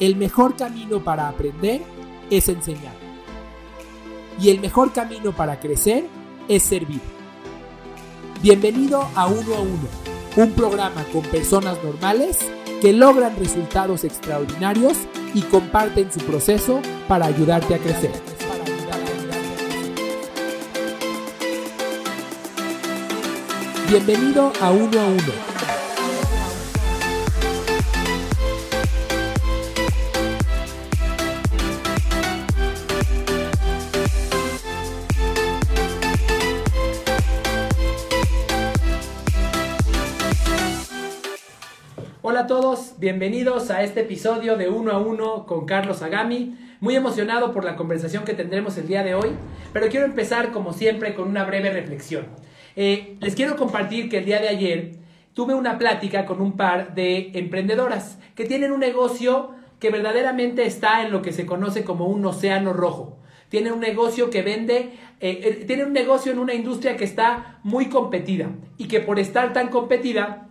el mejor camino para aprender es enseñar. Y el mejor camino para crecer es servir. Bienvenido a Uno a Uno, un programa con personas normales que logran resultados extraordinarios y comparten su proceso para ayudarte a crecer. Bienvenido a Uno a Uno bienvenidos a este episodio de Uno a Uno con Carlos Agami. Muy emocionado por la conversación que tendremos el día de hoy, pero quiero empezar como siempre con una breve reflexión. Eh, les quiero compartir que el día de ayer tuve una plática con un par de emprendedoras que tienen un negocio que verdaderamente está en lo que se conoce como un océano rojo. Tienen un negocio que vende, eh, eh un negocio en una industria que está muy competida y que por estar tan competida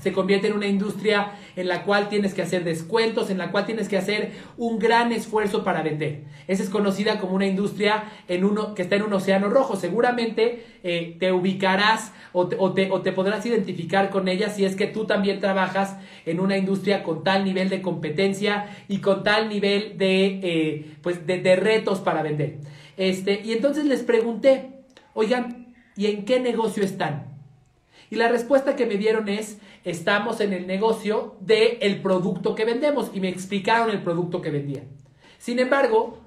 se convierte en una industria en la cual tienes que hacer descuentos, en la cual tienes que hacer un gran esfuerzo para vender. Esa es conocida como una industria en uno, que está en un océano rojo. Seguramente eh, te ubicarás o te, podrás identificar con ella si es que tú también trabajas en una industria con tal nivel de competencia y con tal nivel de, eh, pues de retos para vender. Este, y entonces les pregunté, oigan, ¿y en qué negocio están? Y la respuesta que me dieron es, estamos en el negocio del el producto que vendemos. Y me explicaron el producto que vendían. Sin embargo,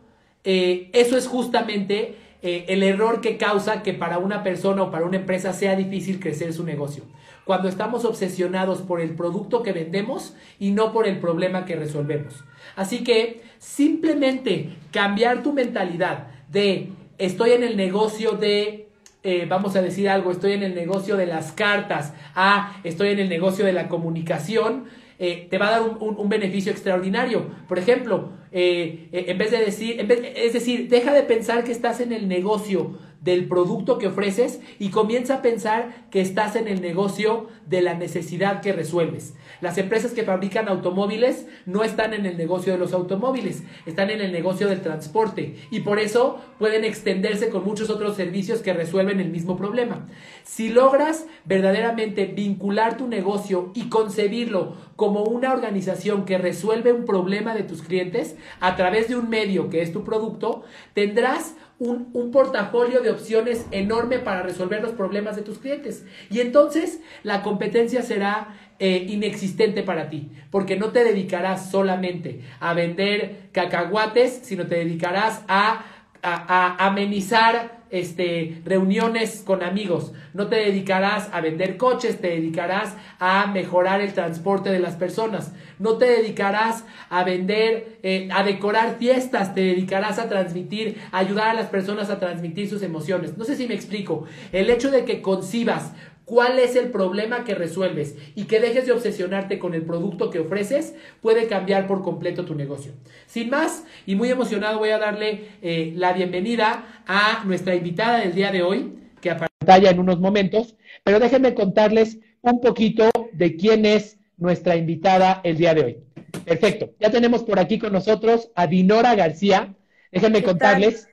eh, eso es justamente eh, el error que causa que para una persona o para una empresa sea difícil crecer su negocio. Cuando estamos obsesionados por el producto que vendemos y no por el problema que resolvemos. Así que simplemente cambiar tu mentalidad de estoy en el negocio de eh, vamos a decir algo, estoy en el negocio de las cartas, ah, estoy en el negocio de la comunicación, eh, te va a dar un, beneficio extraordinario. Por ejemplo, eh, en vez de decir, es decir, deja de pensar que estás en el negocio del producto que ofreces y comienza a pensar que estás en el negocio de la necesidad que resuelves. Las empresas que fabrican automóviles no están en el negocio de los automóviles, están en el negocio del transporte y por eso pueden extenderse con muchos otros servicios que resuelven el mismo problema. Si logras verdaderamente vincular tu negocio y concebirlo como una organización que resuelve un problema de tus clientes a través de un medio que es tu producto, tendrás un, portafolio de opciones enorme para resolver los problemas de tus clientes. Y entonces la competencia será eh, inexistente para ti, porque no te dedicarás solamente a vender cacahuates, sino te dedicarás a, a amenizar este, reuniones con amigos, no te dedicarás a vender coches, te dedicarás a mejorar el transporte de las personas, no te dedicarás a vender, eh, a decorar fiestas, te dedicarás a transmitir, a ayudar a las personas a transmitir sus emociones. No sé si me explico. El hecho de que concibas cuál es el problema que resuelves y que dejes de obsesionarte con el producto que ofreces, puede cambiar por completo tu negocio. Sin más, y muy emocionado, voy a darle eh, la bienvenida a nuestra invitada del día de hoy, que pantalla en unos momentos, pero déjenme contarles un poquito de quién es nuestra invitada el día de hoy. Perfecto, ya tenemos por aquí con nosotros a Dinora García. Déjenme contarles.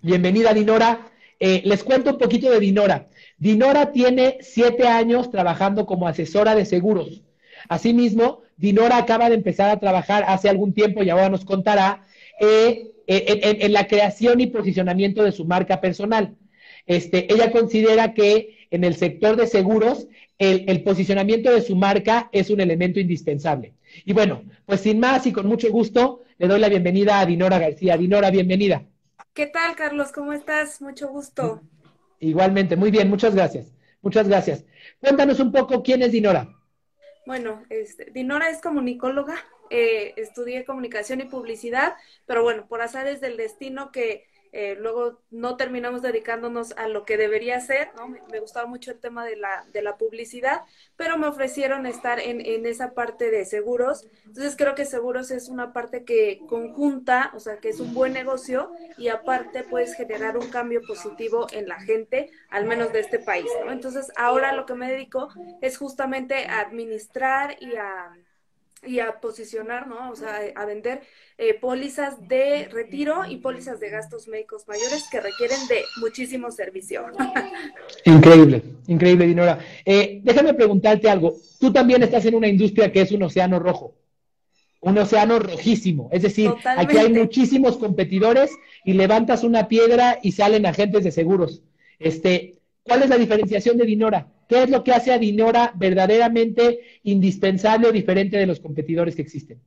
Bienvenida, Dinora. Eh, les cuento un poquito de Dinora. Dinora tiene siete años trabajando como asesora de seguros. Asimismo, Dinora acaba de empezar a trabajar hace algún tiempo y ahora nos contará eh, en, la creación y posicionamiento de su marca personal. Este, ella considera que en el sector de seguros el, el, posicionamiento de su marca es un elemento indispensable. Y bueno, pues sin más y con mucho gusto le doy la bienvenida a Dinora García. Dinora, bienvenida. ¿Qué tal, Carlos? ¿Cómo estás? Mucho gusto. Igualmente, muy bien, muchas gracias. Muchas gracias. Cuéntanos un poco quién es Dinora. Bueno, este, Dinora es comunicóloga, eh, estudié comunicación y publicidad, pero bueno, por azares del destino que eh, luego no terminamos dedicándonos a lo que debería ser, ¿no? Me, gustaba mucho el tema de la, de la publicidad, pero me ofrecieron estar en, en, esa parte de seguros. Entonces creo que seguros es una parte que conjunta, o sea, que es un buen negocio y aparte puedes generar un cambio positivo en la gente, al menos de este país, ¿no? Entonces ahora lo que me dedico es justamente a administrar y a y a posicionar, ¿no? O sea, a vender eh, pólizas de retiro y pólizas de gastos médicos mayores que requieren de muchísimo servicio. Increíble, increíble, Dinora. Eh, déjame preguntarte algo. Tú también estás en una industria que es un océano rojo, un océano rojísimo. Es decir, aquí hay muchísimos competidores y levantas una piedra y salen agentes de seguros. Este, ¿Cuál es la diferenciación de Dinora? ¿Qué es lo que hace a Dinora verdaderamente indispensable o diferente de los competidores que existen?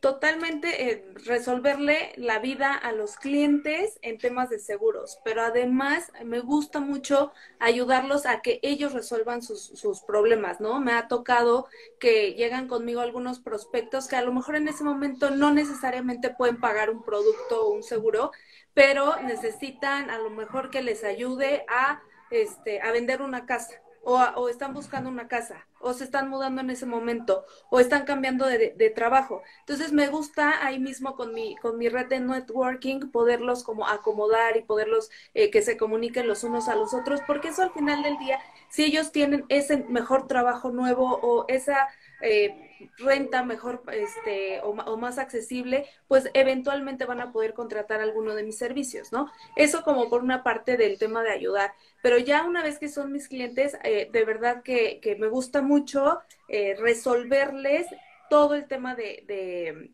Totalmente eh, resolverle la vida a los clientes en temas de seguros, pero además me gusta mucho ayudarlos a que ellos resuelvan sus, sus problemas, ¿no? Me ha tocado que llegan conmigo algunos prospectos que a lo mejor en ese momento no necesariamente pueden pagar un producto o un seguro, pero necesitan a lo mejor que les ayude a, este, a vender una casa o, están buscando una casa, o se están mudando en ese momento, o están cambiando de, trabajo. Entonces me gusta ahí mismo con mi, con mi red de networking poderlos como acomodar y poderlos eh, que se comuniquen los unos a los otros, porque eso al final del día, si ellos tienen ese mejor trabajo nuevo o esa eh, renta mejor este, o, más accesible, pues eventualmente van a poder contratar alguno de mis servicios, ¿no? Eso como por una parte del tema de ayudar. Pero ya una vez que son mis clientes, eh, de verdad que, me gusta mucho eh, resolverles todo el tema de de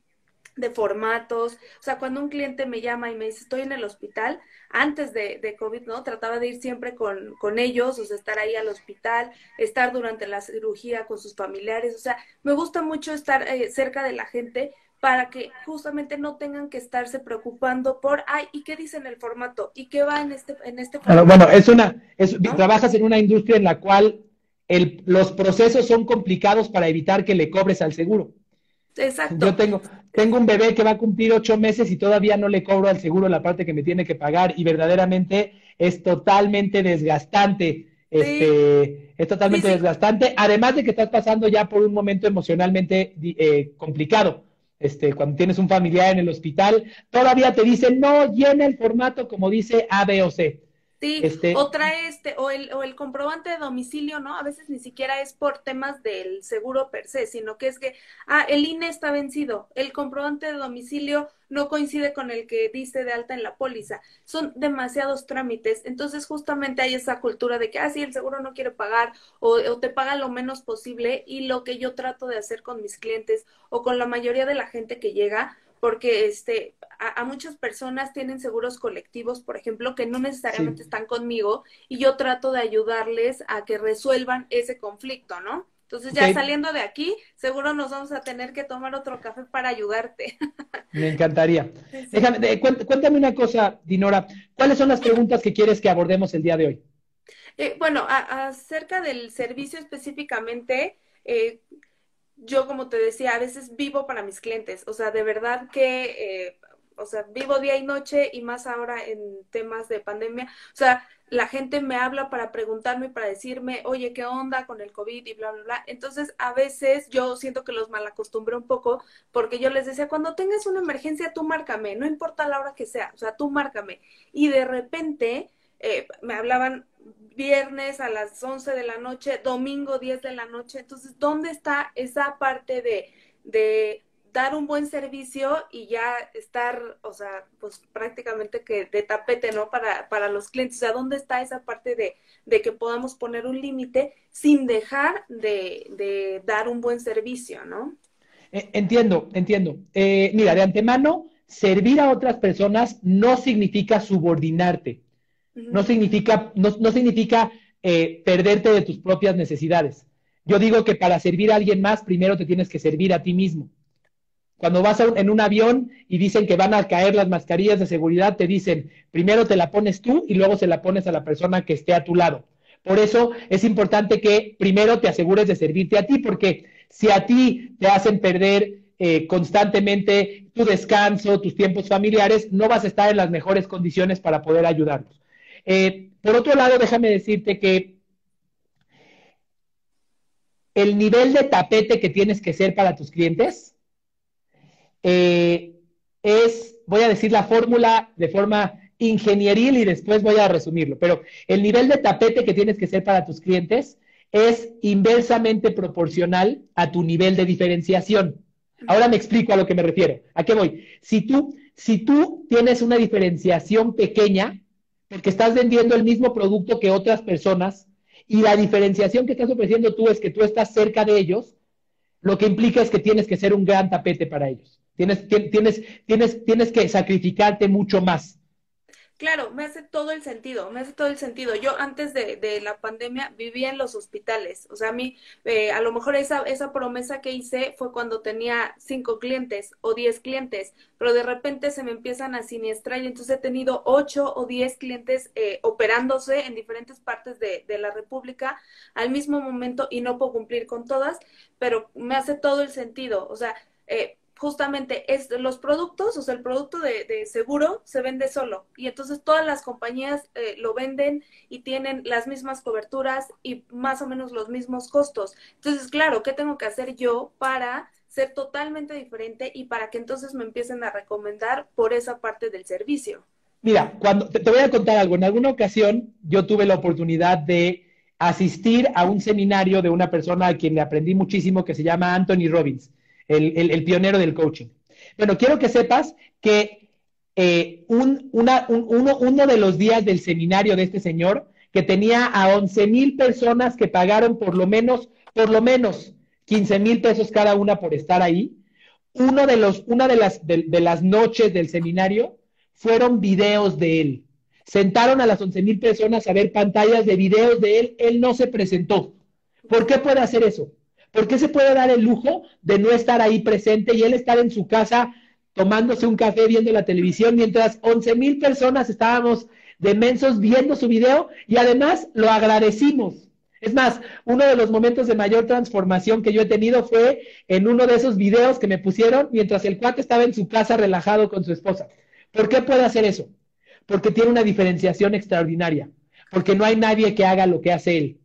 formatos. O sea, cuando un cliente me llama y me dice, estoy en el hospital, antes de, de COVID, ¿no? Trataba de ir siempre con, con, ellos, o sea, estar ahí al hospital, estar durante la cirugía con sus familiares. O sea, me gusta mucho estar eh, cerca de la gente para que justamente no tengan que estarse preocupando por, ay, ¿y qué dice en el formato? ¿Y qué va en este, en este formato? Bueno, es una, es, trabajas en una industria en la cual el, los procesos son complicados para evitar que le cobres al seguro. Exacto. Yo tengo, tengo un bebé que va a cumplir ocho meses y todavía no le cobro al seguro la parte que me tiene que pagar y verdaderamente es totalmente desgastante. Este, es totalmente desgastante, además de que estás pasando ya por un momento emocionalmente eh, complicado. Este, cuando tienes un familiar en el hospital, todavía te dicen, no llena el formato como dice A, B o C. Sí, este, o trae este, o el, o el comprobante de domicilio, ¿no? A veces ni siquiera es por temas del seguro per se, sino que es que, ah, el INE está vencido, el comprobante de domicilio no coincide con el que dice de alta en la póliza. Son demasiados trámites. Entonces, justamente hay esa cultura de que, ah, sí, el seguro no quiere pagar o, o, te paga lo menos posible. Y lo que yo trato de hacer con mis clientes o con la mayoría de la gente que llega, porque este, a, muchas personas tienen seguros colectivos, por ejemplo, que no necesariamente están conmigo y yo trato de ayudarles a que resuelvan ese conflicto, ¿no? Entonces ya saliendo de aquí, seguro nos vamos a tener que tomar otro café para ayudarte. Me encantaría. Déjame, cuéntame una cosa, Dinora. ¿Cuáles son las preguntas que quieres que abordemos el día de hoy? Eh, bueno, acerca del servicio específicamente, eh, yo como te decía, a veces vivo para mis clientes, o sea, de verdad que, eh, o sea, vivo día y noche y más ahora en temas de pandemia, o sea, la gente me habla para preguntarme, para decirme, oye, ¿qué onda con el COVID y bla, bla, bla? Entonces, a veces yo siento que los malacostumbré un poco porque yo les decía, cuando tengas una emergencia, tú márcame, no importa la hora que sea, o sea, tú márcame. Y de repente eh, me hablaban viernes a las 11 de la noche, domingo 10 de la noche. Entonces, ¿dónde está esa parte de, de dar un buen servicio y ya estar, o sea, pues prácticamente que de tapete, ¿no? Para, para los clientes. O sea, ¿dónde está esa parte de, de que podamos poner un límite sin dejar de, de, dar un buen servicio, ¿no? E, entiendo, entiendo. Eh, mira, de antemano, servir a otras personas no significa subordinarte. No significa, no, significa eh, perderte de tus propias necesidades. Yo digo que para servir a alguien más, primero te tienes que servir a ti mismo. Cuando vas en un avión y dicen que van a caer las mascarillas de seguridad, te dicen, primero te la pones tú y luego se la pones a la persona que esté a tu lado. Por eso es importante que primero te asegures de servirte a ti, porque si a ti te hacen perder eh, constantemente tu descanso, tus tiempos familiares, no vas a estar en las mejores condiciones para poder ayudarlos. Eh, por otro lado, déjame decirte que el nivel de tapete que tienes que ser para tus clientes eh, es, voy a decir la fórmula de forma ingenieril y después voy a resumirlo, pero el nivel de tapete que tienes que ser para tus clientes es inversamente proporcional a tu nivel de diferenciación. Ahora me explico a lo que me refiero. ¿A qué voy? Si tú, si tú tienes una diferenciación pequeña, porque estás vendiendo el mismo producto que otras personas, y la diferenciación que estás ofreciendo tú es que tú estás cerca de ellos, lo que implica es que tienes que ser un gran tapete para ellos. Tienes, tienes, tienes, tienes que sacrificarte mucho más. Claro, me hace todo el sentido, me hace todo el sentido. Yo antes de, la pandemia vivía en los hospitales, o sea, a mí, eh, a lo mejor esa, esa promesa que hice fue cuando tenía cinco clientes o diez clientes, pero de repente se me empiezan a siniestrar y entonces he tenido ocho o diez clientes eh, operándose en diferentes partes de, de la República al mismo momento y no puedo cumplir con todas, pero me hace todo el sentido, o sea, eh, justamente es los productos, o sea, el producto de, seguro se vende solo y entonces todas las compañías eh, lo venden y tienen las mismas coberturas y más o menos los mismos costos. Entonces, claro, ¿qué tengo que hacer yo para ser totalmente diferente y para que entonces me empiecen a recomendar por esa parte del servicio? Mira, cuando te, voy a contar algo, en alguna ocasión yo tuve la oportunidad de asistir a un seminario de una persona a quien le aprendí muchísimo que se llama Anthony Robbins el, pionero del coaching. Bueno, quiero que sepas que eh, un, uno, uno, de los días del seminario de este señor, que tenía a 11 mil personas que pagaron por lo menos, por lo menos 15 mil pesos cada una por estar ahí, uno de los, una de las, de, las noches del seminario fueron videos de él. Sentaron a las 11 mil personas a ver pantallas de videos de él. Él no se presentó. ¿Por qué puede hacer eso? ¿Por qué se puede dar el lujo de no estar ahí presente y él estar en su casa tomándose un café viendo la televisión mientras 11 mil personas estábamos demensos viendo su video y además lo agradecimos? Es más, uno de los momentos de mayor transformación que yo he tenido fue en uno de esos videos que me pusieron mientras el cuate estaba en su casa relajado con su esposa. ¿Por qué puede hacer eso? Porque tiene una diferenciación extraordinaria, porque no hay nadie que haga lo que hace él.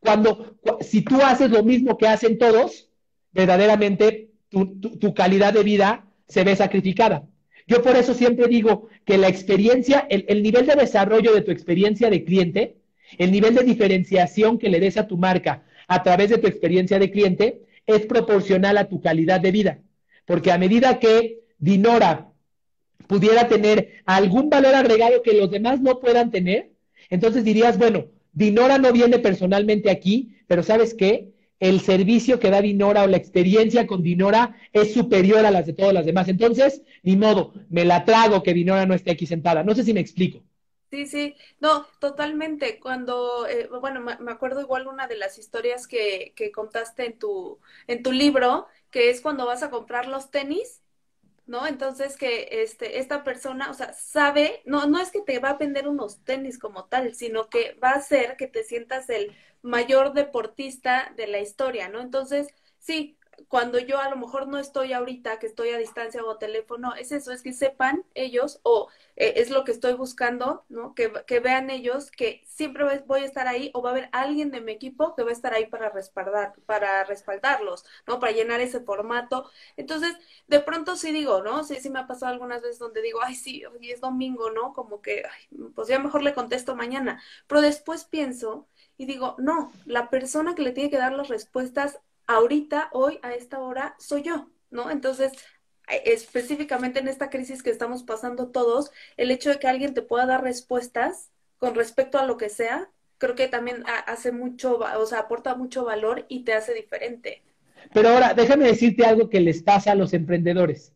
Cuando, si tú haces lo mismo que hacen todos, verdaderamente tu, calidad de vida se ve sacrificada. Yo por eso siempre digo que la experiencia, el, el, nivel de desarrollo de tu experiencia de cliente, el nivel de diferenciación que le des a tu marca a través de tu experiencia de cliente es proporcional a tu calidad de vida. Porque a medida que Dinora pudiera tener algún valor agregado que los demás no puedan tener, entonces dirías, bueno, Dinora no viene personalmente aquí, pero ¿sabes qué? El servicio que da Dinora o la experiencia con Dinora es superior a las de todas las demás. Entonces, ni modo, me la trago que Dinora no esté aquí sentada. No sé si me explico. Sí, sí, no, totalmente. Cuando, eh, bueno, me acuerdo igual una de las historias que, que contaste en tu, en tu libro, que es cuando vas a comprar los tenis ¿no? Entonces que este, esta persona, o sea, sabe, no, no es que te va a vender unos tenis como tal, sino que va a hacer que te sientas el mayor deportista de la historia, ¿no? Entonces, sí, cuando yo a lo mejor no estoy ahorita, que estoy a distancia o a teléfono, es eso, es que sepan ellos, o eh, es lo que estoy buscando, ¿no? Que, que, vean ellos que siempre voy a estar ahí, o va a haber alguien de mi equipo que va a estar ahí para respaldar, para respaldarlos, ¿no? Para llenar ese formato. Entonces, de pronto sí digo, ¿no? Sí, sí me ha pasado algunas veces donde digo, ay, sí, hoy es domingo, ¿no? Como que, pues ya mejor le contesto mañana. Pero después pienso y digo, no, la persona que le tiene que dar las respuestas ahorita, hoy, a esta hora, soy yo, ¿no? Entonces, e, específicamente en esta crisis que estamos pasando todos, el hecho de que alguien te pueda dar respuestas con respecto a lo que sea, creo que también hace mucho, o sea, aporta mucho valor y te hace diferente. Pero ahora, déjame decirte algo que les pasa a los emprendedores.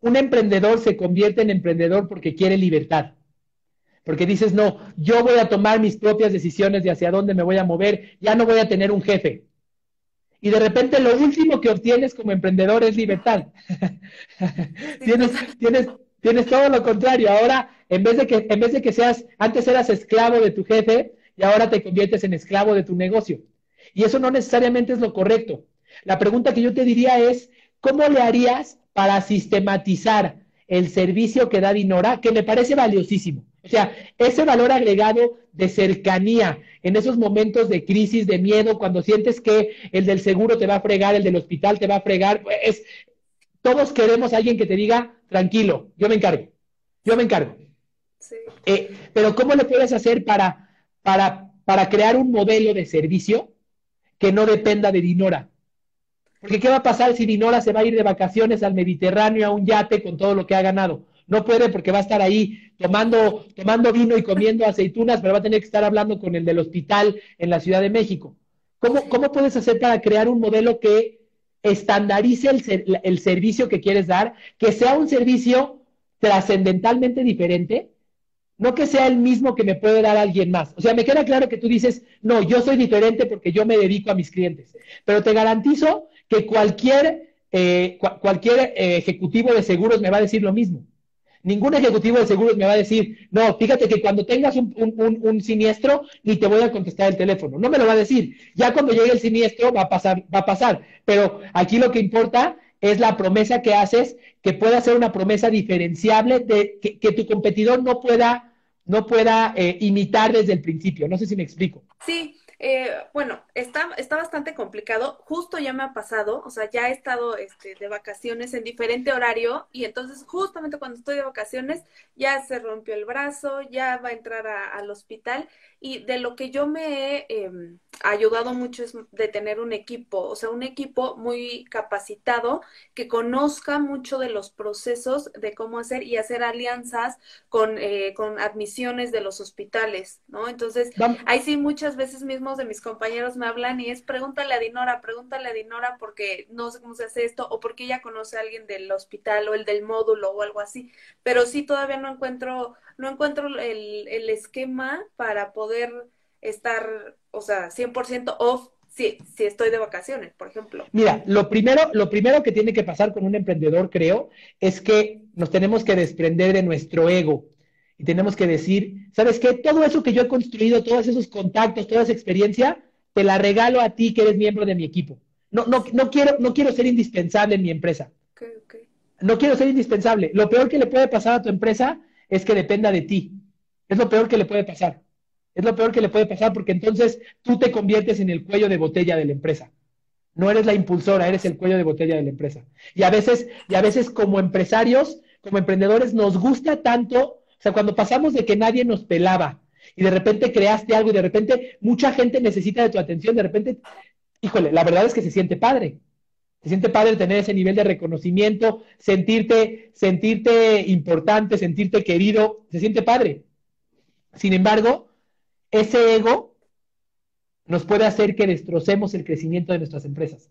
Un emprendedor se convierte en emprendedor porque quiere libertad. Porque dices, no, yo voy a tomar mis propias decisiones de hacia dónde me voy a mover, ya no voy a tener un jefe y de repente lo último que obtienes como emprendedor es libertad. tienes, tienes, tienes todo lo contrario. Ahora, en vez, de que, en vez de que seas, antes eras esclavo de tu jefe y ahora te conviertes en esclavo de tu negocio. Y eso no necesariamente es lo correcto. La pregunta que yo te diría es, ¿cómo le harías para sistematizar el servicio que da Dinora, que me parece valiosísimo? O sea, ese valor agregado de cercanía en esos momentos de crisis, de miedo, cuando sientes que el del seguro te va a fregar, el del hospital te va a fregar, es, todos queremos a alguien que te diga, tranquilo, yo me encargo, yo me encargo. Eh, pero ¿cómo lo puedes hacer para, para, para crear un modelo de servicio que no dependa de Dinora. Porque ¿qué va a pasar si Dinora se va a ir de vacaciones al Mediterráneo a un yate con todo lo que ha ganado? No puede porque va a estar ahí tomando, tomando vino y comiendo aceitunas, pero va a tener que estar hablando con el del hospital en la Ciudad de México. ¿Cómo, cómo puedes hacer para crear un modelo que estandarice el, el servicio que quieres dar, que sea un servicio trascendentalmente diferente, no que sea el mismo que me puede dar alguien más. O sea, me queda claro que tú dices, no, yo soy diferente porque yo me dedico a mis clientes, pero te garantizo que cualquier, eh, cualquier eh, ejecutivo de seguros me va a decir lo mismo. Ningún ejecutivo de seguros me va a decir, no, fíjate que cuando tengas un, un, siniestro, ni te voy a contestar el teléfono. No me lo va a decir. Ya cuando llegue el siniestro va a pasar, va a pasar. Pero aquí lo que importa es la promesa que haces, que pueda ser una promesa diferenciable, de que, tu competidor no pueda, no pueda eh, imitar desde el principio. No sé si me explico. Sí, eh, bueno, está, está bastante complicado. Justo ya me ha pasado, o sea, ya he estado este, de vacaciones en diferente horario y entonces justamente cuando estoy de vacaciones ya se rompió el brazo, ya va a entrar al hospital y de lo que yo me he em, ayudado mucho es de tener un equipo, o sea, un equipo muy capacitado que conozca mucho de los procesos de cómo hacer y hacer alianzas con, eh, con admisiones de los hospitales, ¿no? Entonces, ahí sí muchas veces de mis compañeros me hablan y es pregúntale a Dinora, pregúntale a Dinora porque no sé cómo se hace esto o porque ella conoce a alguien del hospital o el del módulo o algo así, pero sí todavía no encuentro no encuentro el, el esquema para poder estar, o sea, 100% off si, si estoy de vacaciones, por ejemplo. Mira, lo primero, lo primero que tiene que pasar con un emprendedor, creo, es que nos tenemos que desprender de nuestro ego y tenemos que decir, ¿sabes qué? Todo eso que yo he construido, todos esos contactos, toda esa experiencia, te la regalo a ti que eres miembro de mi equipo. No, no, no, quiero, no quiero ser indispensable en mi empresa. No quiero ser indispensable. Lo peor que le puede pasar a tu empresa es que dependa de ti. Es lo peor que le puede pasar. Es lo peor que le puede pasar porque entonces tú te conviertes en el cuello de botella de la empresa. No eres la impulsora, eres el cuello de botella de la empresa. Y a veces, y a veces como empresarios, como emprendedores, nos gusta tanto, o sea, cuando pasamos de que nadie nos pelaba y de repente creaste algo y de repente mucha gente necesita de tu atención, de repente, híjole, la verdad es que se siente padre. Se siente padre tener ese nivel de reconocimiento, sentirte, sentirte importante, sentirte querido, se siente padre. Sin embargo, ese ego nos puede hacer que destrocemos el crecimiento de nuestras empresas.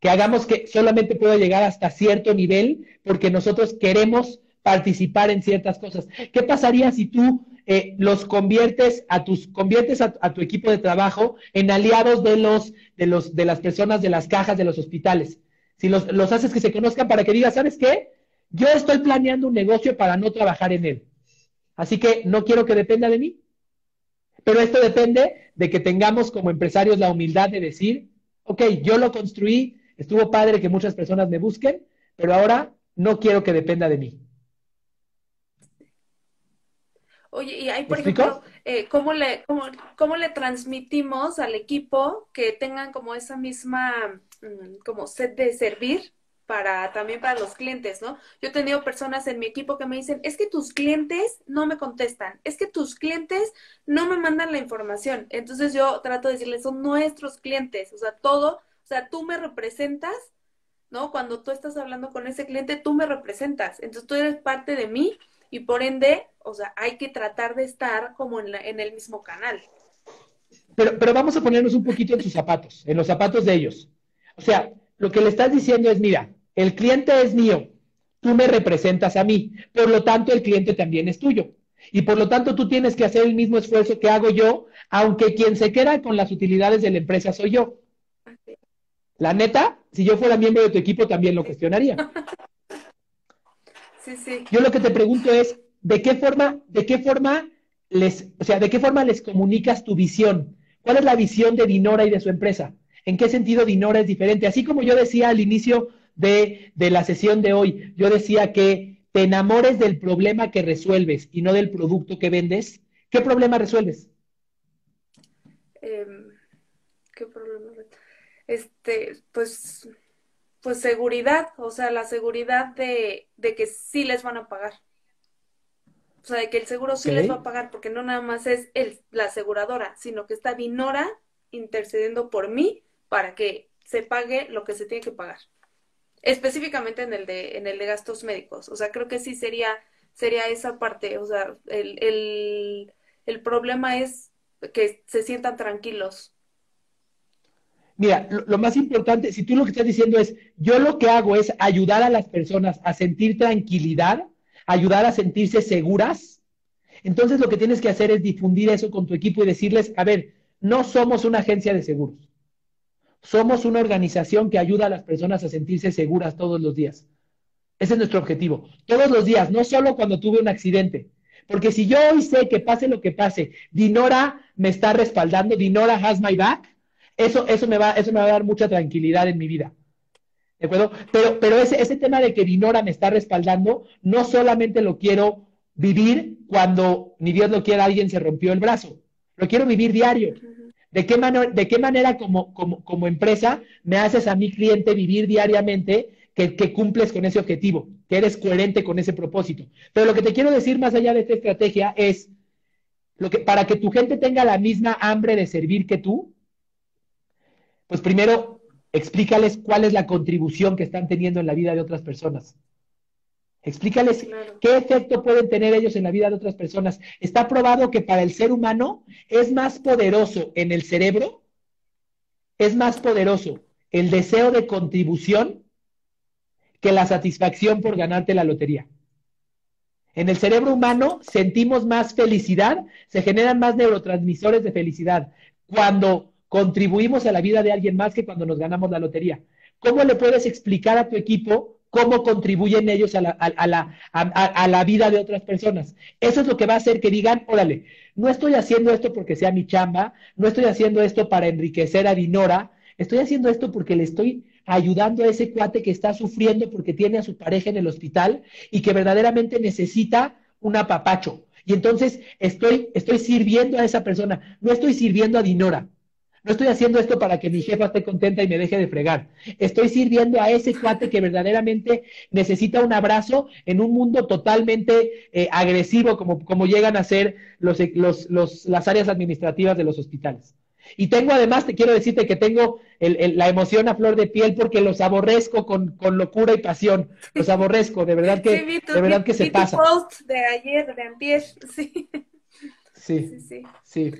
Que hagamos que solamente pueda llegar hasta cierto nivel porque nosotros queremos participar en ciertas cosas. ¿Qué pasaría si tú eh, los conviertes a tus conviertes a, tu equipo de trabajo en aliados de los de los de las personas de las cajas de los hospitales. Si los, los haces que se conozcan para que digas, ¿sabes qué? Yo estoy planeando un negocio para no trabajar en él. Así que no quiero que dependa de mí. Pero esto depende de que tengamos como empresarios la humildad de decir, ok, yo lo construí, estuvo padre que muchas personas me busquen, pero ahora no quiero que dependa de mí. Oye, y ahí, por ejemplo, eh, ¿cómo, le, cómo, cómo, le transmitimos al equipo que tengan como esa misma, mm, como sed de servir para también para los clientes, ¿no? Yo he tenido personas en mi equipo que me dicen, es que tus clientes no me contestan, es que tus clientes no me mandan la información. Entonces yo trato de decirles, son nuestros clientes, o sea, todo, o sea, tú me representas, ¿no? Cuando tú estás hablando con ese cliente, tú me representas, entonces tú eres parte de mí y por ende, o sea, hay que tratar de estar como en, en el mismo canal. Pero, pero vamos a ponernos un poquito en sus zapatos, en los zapatos de ellos. O sea, lo que le estás diciendo es, mira, el cliente es mío, tú me representas a mí, por lo tanto el cliente también es tuyo. Y por lo tanto tú tienes que hacer el mismo esfuerzo que hago yo, aunque quien se queda con las utilidades de la empresa soy yo. La neta, si yo fuera miembro de tu equipo también lo cuestionaría. Yo lo que te pregunto es, ¿de qué forma, de qué forma les, o sea, de qué forma les comunicas tu visión? ¿Cuál es la visión de Dinora y de su empresa? ¿En qué sentido Dinora es diferente? Así como yo decía al inicio de, la sesión de hoy, yo decía que te enamores del problema que resuelves y no del producto que vendes. ¿Qué problema resuelves? Em, ¿Qué problema? Este, pues pues seguridad, o sea, la seguridad de, que sí les van a pagar. O sea, de que el seguro sí les va a pagar, porque no nada más es el, la aseguradora, sino que está Dinora intercediendo por mí para que se pague lo que se tiene que pagar. Específicamente en el de, en el de gastos médicos. O sea, creo que sí sería, sería esa parte. O sea, el, el, el problema es que se sientan tranquilos. Mira, lo, más importante, si tú lo que estás diciendo es, yo lo que hago es ayudar a las personas a sentir tranquilidad, ayudar a sentirse seguras, entonces lo que tienes que hacer es difundir eso con tu equipo y decirles, a ver, no somos una agencia de seguros, somos una organización que ayuda a las personas a sentirse seguras todos los días. Ese es nuestro objetivo. Todos los días, no solo cuando tuve un accidente. Porque si yo hoy sé que pase lo que pase, Dinora me está respaldando, Dinora has my back, eso, eso, me va, eso me va a dar mucha tranquilidad en mi vida. ¿De acuerdo? Pero, pero ese, ese tema de que Dinora me está respaldando, no solamente lo quiero vivir cuando, ni Dios lo quiera, alguien se rompió el brazo. Lo quiero vivir diario. ¿De qué, de qué manera como, como, como, empresa me haces a mi cliente vivir diariamente que, que, cumples con ese objetivo, que eres coherente con ese propósito? Pero lo que te quiero decir más allá de esta estrategia es, lo que, para que tu gente tenga la misma hambre de servir que tú, pues primero explícales cuál es la contribución que están teniendo en la vida de otras personas. Explícales qué efecto pueden tener ellos en la vida de otras personas. Está probado que para el ser humano es más poderoso en el cerebro, es más poderoso el deseo de contribución que la satisfacción por ganarte la lotería. En el cerebro humano sentimos más felicidad, se generan más neurotransmisores de felicidad cuando contribuimos a la vida de alguien más que cuando nos ganamos la lotería. ¿Cómo le puedes explicar a tu equipo cómo contribuyen ellos a la, a, la, a, la, vida de otras personas? Eso es lo que va a hacer que digan, órale, no estoy haciendo esto porque sea mi chamba, no estoy haciendo esto para enriquecer a Dinora, estoy haciendo esto porque le estoy ayudando a ese cuate que está sufriendo porque tiene a su pareja en el hospital y que verdaderamente necesita un apapacho. Y entonces estoy, estoy sirviendo a esa persona, no estoy sirviendo a Dinora. No estoy haciendo esto para que mi jefa esté contenta y me deje de fregar. Estoy sirviendo a ese cuate que verdaderamente necesita un abrazo en un mundo totalmente eh, agresivo como, como llegan a ser los, los, las áreas administrativas de los hospitales. Y tengo además, te quiero decirte que tengo la emoción a flor de piel porque los aborrezco con, locura y pasión. Los aborrezco, de verdad que, de verdad que se pasa. post de ayer, de. Sí, sí, sí. sí.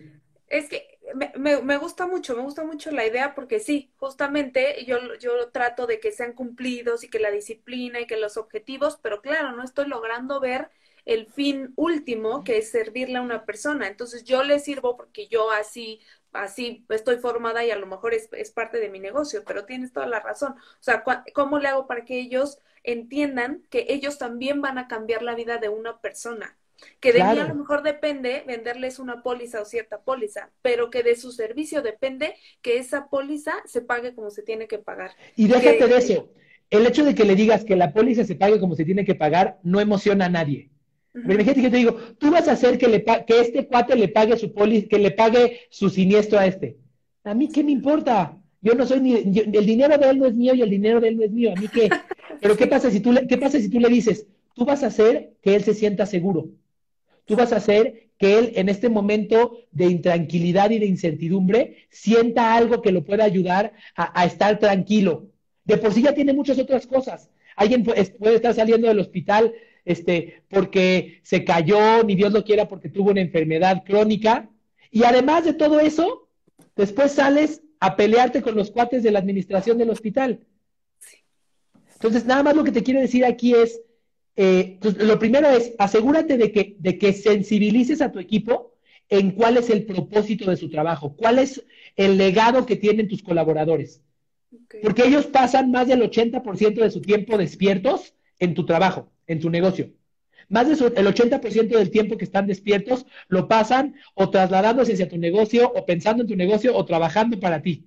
Es que me, me, gusta mucho, me gusta mucho la idea porque sí, justamente yo, yo trato de que sean cumplidos y que la disciplina y que los objetivos, pero claro, no estoy logrando ver el fin último que es servirle a una persona. Entonces yo le sirvo porque yo así, así estoy formada y a lo mejor es, es parte de mi negocio, pero tienes toda la razón. O sea, ¿cómo le hago para que ellos entiendan que ellos también van a cambiar la vida de una persona? Que de mí a lo mejor depende venderles una póliza o cierta póliza, pero que de su servicio depende que esa póliza se pague como se tiene que pagar. Y déjate de eso. El hecho de que le digas que la póliza se pague como se tiene que pagar no emociona a nadie. Pero imagínate que te digo, tú vas a hacer que, le que este cuate le pague su póliza, que le pague su siniestro a este. A mí, ¿qué me importa? Yo no soy ni, el dinero de él no es mío y el dinero de él no es mío. A mí qué. Pero ¿qué pasa si tú le, qué pasa si tú le dices, tú vas a hacer que él se sienta seguro? Tú vas a hacer que él en este momento de intranquilidad y de incertidumbre sienta algo que lo pueda ayudar a, estar tranquilo. De por sí ya tiene muchas otras cosas. Alguien puede, estar saliendo del hospital este, porque se cayó, ni Dios lo quiera, porque tuvo una enfermedad crónica. Y además de todo eso, después sales a pelearte con los cuates de la administración del hospital. Entonces, nada más lo que te quiero decir aquí es, eh, lo primero es asegúrate de que, de que sensibilices a tu equipo en cuál es el propósito de su trabajo, cuál es el legado que tienen tus colaboradores. Porque ellos pasan más del 80% de su tiempo despiertos en tu trabajo, en tu negocio. Más del 80% del tiempo que están despiertos lo pasan o trasladándose hacia tu negocio o pensando en tu negocio o trabajando para ti.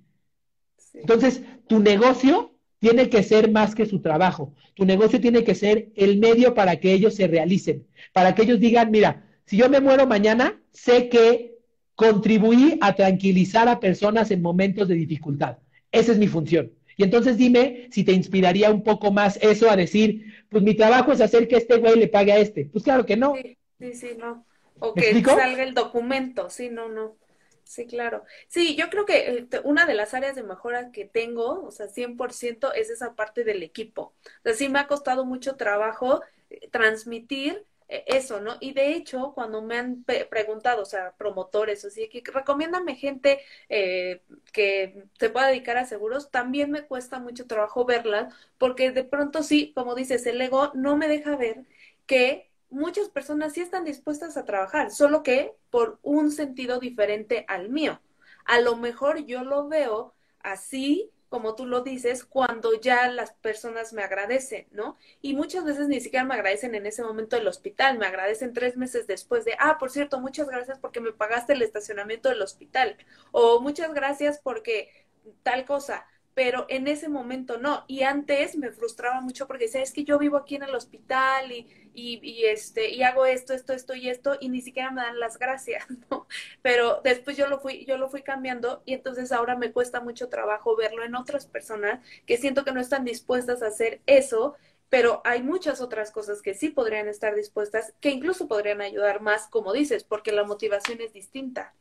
Entonces, tu negocio tiene que ser más que su trabajo. Tu negocio tiene que ser el medio para que ellos se realicen, para que ellos digan, mira, si yo me muero mañana, sé que contribuí a tranquilizar a personas en momentos de dificultad. Esa es mi función. Y entonces dime si te inspiraría un poco más eso a decir, pues mi trabajo es hacer que este güey le pague a este. Pues claro que no. Sí, sí, sí no. O que salga el documento, sí, no, no. Sí, claro. Sí, yo creo que eh, una de las áreas de mejora que tengo, o sea, 100% es esa parte del equipo. O sea, sí me ha costado mucho trabajo eh, transmitir eh, eso, ¿no? Y de hecho, cuando me han preguntado, o sea, promotores, así que recomiéndame gente que se pueda dedicar a seguros, también me cuesta mucho trabajo verlas, porque de pronto sí, como dices, el ego no me deja ver que muchas personas sí están dispuestas a trabajar, solo que por un sentido diferente al mío. A lo mejor yo lo veo así, como tú lo dices, cuando ya las personas me agradecen, ¿no? Y muchas veces ni siquiera me agradecen en ese momento del hospital, me agradecen tres meses después de, ah, por cierto, muchas gracias porque me pagaste el estacionamiento del hospital, o muchas gracias porque tal cosa pero en ese momento no. Y antes me frustraba mucho porque decía, es que yo vivo aquí en el hospital y, y, este, y hago esto, esto, esto y esto, y ni siquiera me dan las gracias, ¿no? Pero después yo lo fui, yo lo fui cambiando y entonces ahora me cuesta mucho trabajo verlo en otras personas que siento que no están dispuestas a hacer eso, pero hay muchas otras cosas que sí podrían estar dispuestas, que incluso podrían ayudar más, como dices, porque la motivación es distinta.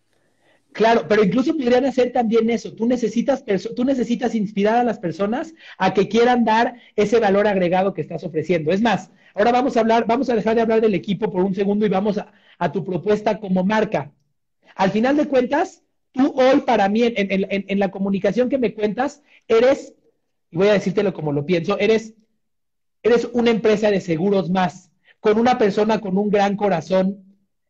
Claro, pero incluso podrían hacer también eso. Tú necesitas, tú necesitas inspirar a las personas a que quieran dar ese valor agregado que estás ofreciendo. Es más, ahora vamos a hablar, vamos a dejar de hablar del equipo por un segundo y vamos a, tu propuesta como marca. Al final de cuentas, tú hoy para mí, en, la comunicación que me cuentas, eres, y voy a decírtelo como lo pienso, eres, eres una empresa de seguros más, con una persona con un gran corazón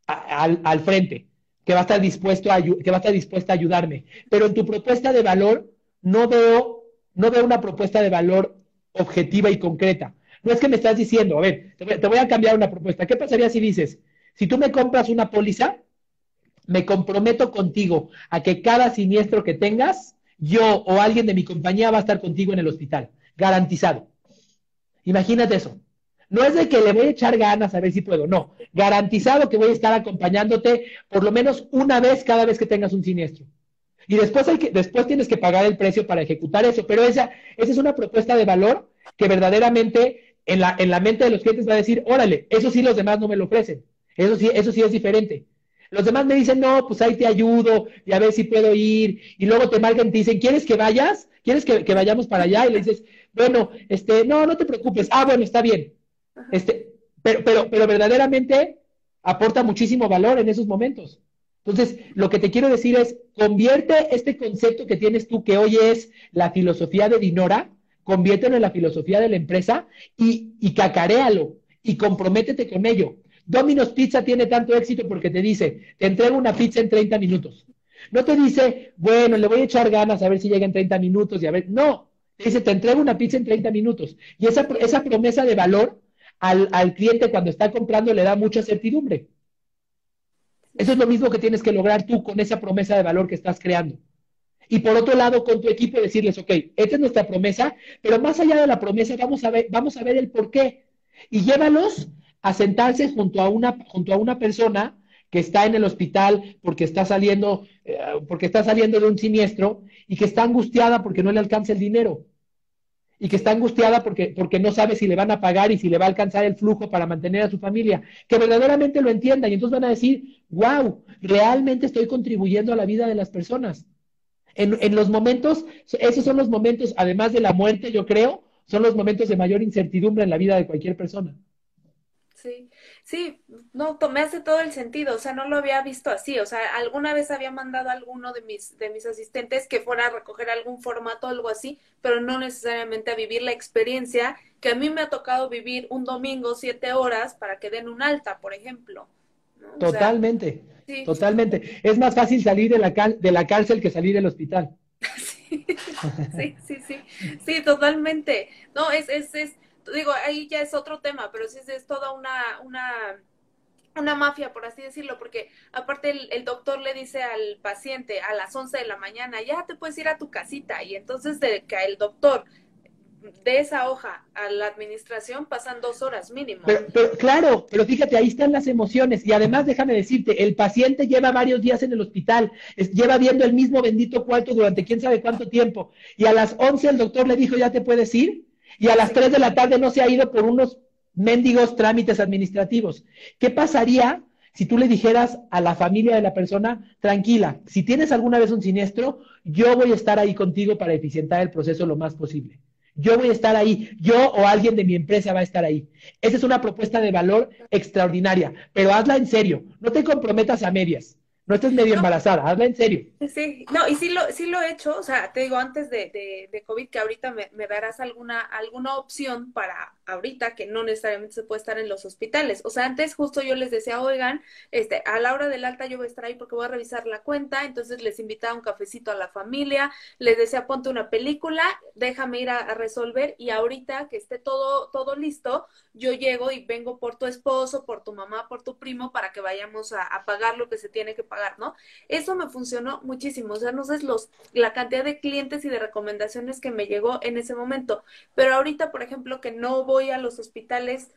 al frente que va a estar dispuesto a, que va a estar dispuesta a ayudarme. Pero en tu propuesta de valor no veo, no veo una propuesta de valor objetiva y concreta. No es que me estás diciendo, a ver, te voy a cambiar una propuesta. ¿Qué pasaría si dices, si tú me compras una póliza, me comprometo contigo a que cada siniestro que tengas, yo o alguien de mi compañía va a estar contigo en el hospital, garantizado. Imagínate eso. No es de que le voy a echar ganas a ver si puedo, no. Garantizado que voy a estar acompañándote por lo menos una vez cada vez que tengas un siniestro. Y después, hay que, después tienes que pagar el precio para ejecutar eso. Pero esa, esa es una propuesta de valor que verdaderamente en la, en la mente de los clientes va a decir, órale, eso sí los demás no me lo ofrecen. Eso sí, eso sí es diferente. Los demás me dicen, no, pues ahí te ayudo y a ver si puedo ir. Y luego te marcan y te dicen, ¿quieres que vayas? ¿Quieres que, que, vayamos para allá? Y le dices, bueno, este, no, no te preocupes. Ah, bueno, está bien. Este, pero, pero, pero verdaderamente aporta muchísimo valor en esos momentos. Entonces, lo que te quiero decir es, convierte este concepto que tienes tú, que hoy es la filosofía de Dinora, conviértelo en la filosofía de la empresa y, y cacaréalo y comprométete con ello. Domino's Pizza tiene tanto éxito porque te dice, te entrego una pizza en 30 minutos. No te dice, bueno, le voy a echar ganas a ver si llega en 30 minutos y a ver, no, te dice, te entrego una pizza en 30 minutos. Y esa, esa promesa de valor al, al cliente cuando está comprando le da mucha certidumbre. Eso es lo mismo que tienes que lograr tú con esa promesa de valor que estás creando. Y por otro lado, con tu equipo decirles, ok, esta es nuestra promesa, pero más allá de la promesa, vamos a ver, vamos a ver el por qué. Y llévalos a sentarse junto a una, junto a una persona que está en el hospital porque está saliendo, eh, porque está saliendo de un siniestro y que está angustiada porque no le alcanza el dinero y que está angustiada porque, porque no sabe si le van a pagar y si le va a alcanzar el flujo para mantener a su familia, que verdaderamente lo entienda y entonces van a decir, wow, realmente estoy contribuyendo a la vida de las personas. En, en los momentos, esos son los momentos, además de la muerte, yo creo, son los momentos de mayor incertidumbre en la vida de cualquier persona. Sí, sí, no, me hace todo el sentido, o sea, no lo había visto así, o sea, alguna vez había mandado a alguno de mis, de mis asistentes que fuera a recoger algún formato, algo así, pero no necesariamente a vivir la experiencia que a mí me ha tocado vivir un domingo siete horas para que den un alta, por ejemplo. Totalmente, totalmente. Es más fácil salir de la, de la cárcel que salir del hospital. sí, sí, sí, sí, totalmente. No, es, es, es digo, ahí ya es otro tema, pero sí es, toda una, una, una mafia, por así decirlo, porque aparte el, doctor le dice al paciente a las 11 de la mañana, ya te puedes ir a tu casita, y entonces de que el doctor de esa hoja a la administración pasan dos horas mínimo. Pero, claro, pero fíjate, ahí están las emociones. Y además, déjame decirte, el paciente lleva varios días en el hospital, lleva viendo el mismo bendito cuarto durante quién sabe cuánto tiempo. Y a las 11 el doctor le dijo, ya te puedes ir y a las 3 de la tarde no se ha ido por unos mendigos trámites administrativos. ¿Qué pasaría si tú le dijeras a la familia de la persona, tranquila, si tienes alguna vez un siniestro, yo voy a estar ahí contigo para eficientar el proceso lo más posible. Yo voy a estar ahí, yo o alguien de mi empresa va a estar ahí. Esa es una propuesta de valor extraordinaria, pero hazla en serio, no te comprometas a medias. No estés medio embarazada, hazla en serio. Sí, no, y sí lo, sí lo he hecho, o sea, te digo antes de, de, de COVID que ahorita me, me, darás alguna, alguna opción para ahorita que no necesariamente se puede estar en los hospitales. O sea, antes justo yo les decía, oigan, este, a la hora del alta yo voy a estar ahí porque voy a revisar la cuenta, entonces les invitaba un cafecito a la familia, les decía, ponte una película, déjame ir a, a resolver y ahorita que esté todo, todo listo, yo llego y vengo por tu esposo, por tu mamá, por tu primo para que vayamos a, a pagar lo que se tiene que pagar ¿no? Eso me funcionó muchísimo, o sea, no sé los, la cantidad de clientes y de recomendaciones que me llegó en ese momento, pero ahorita, por ejemplo, que no voy a los hospitales,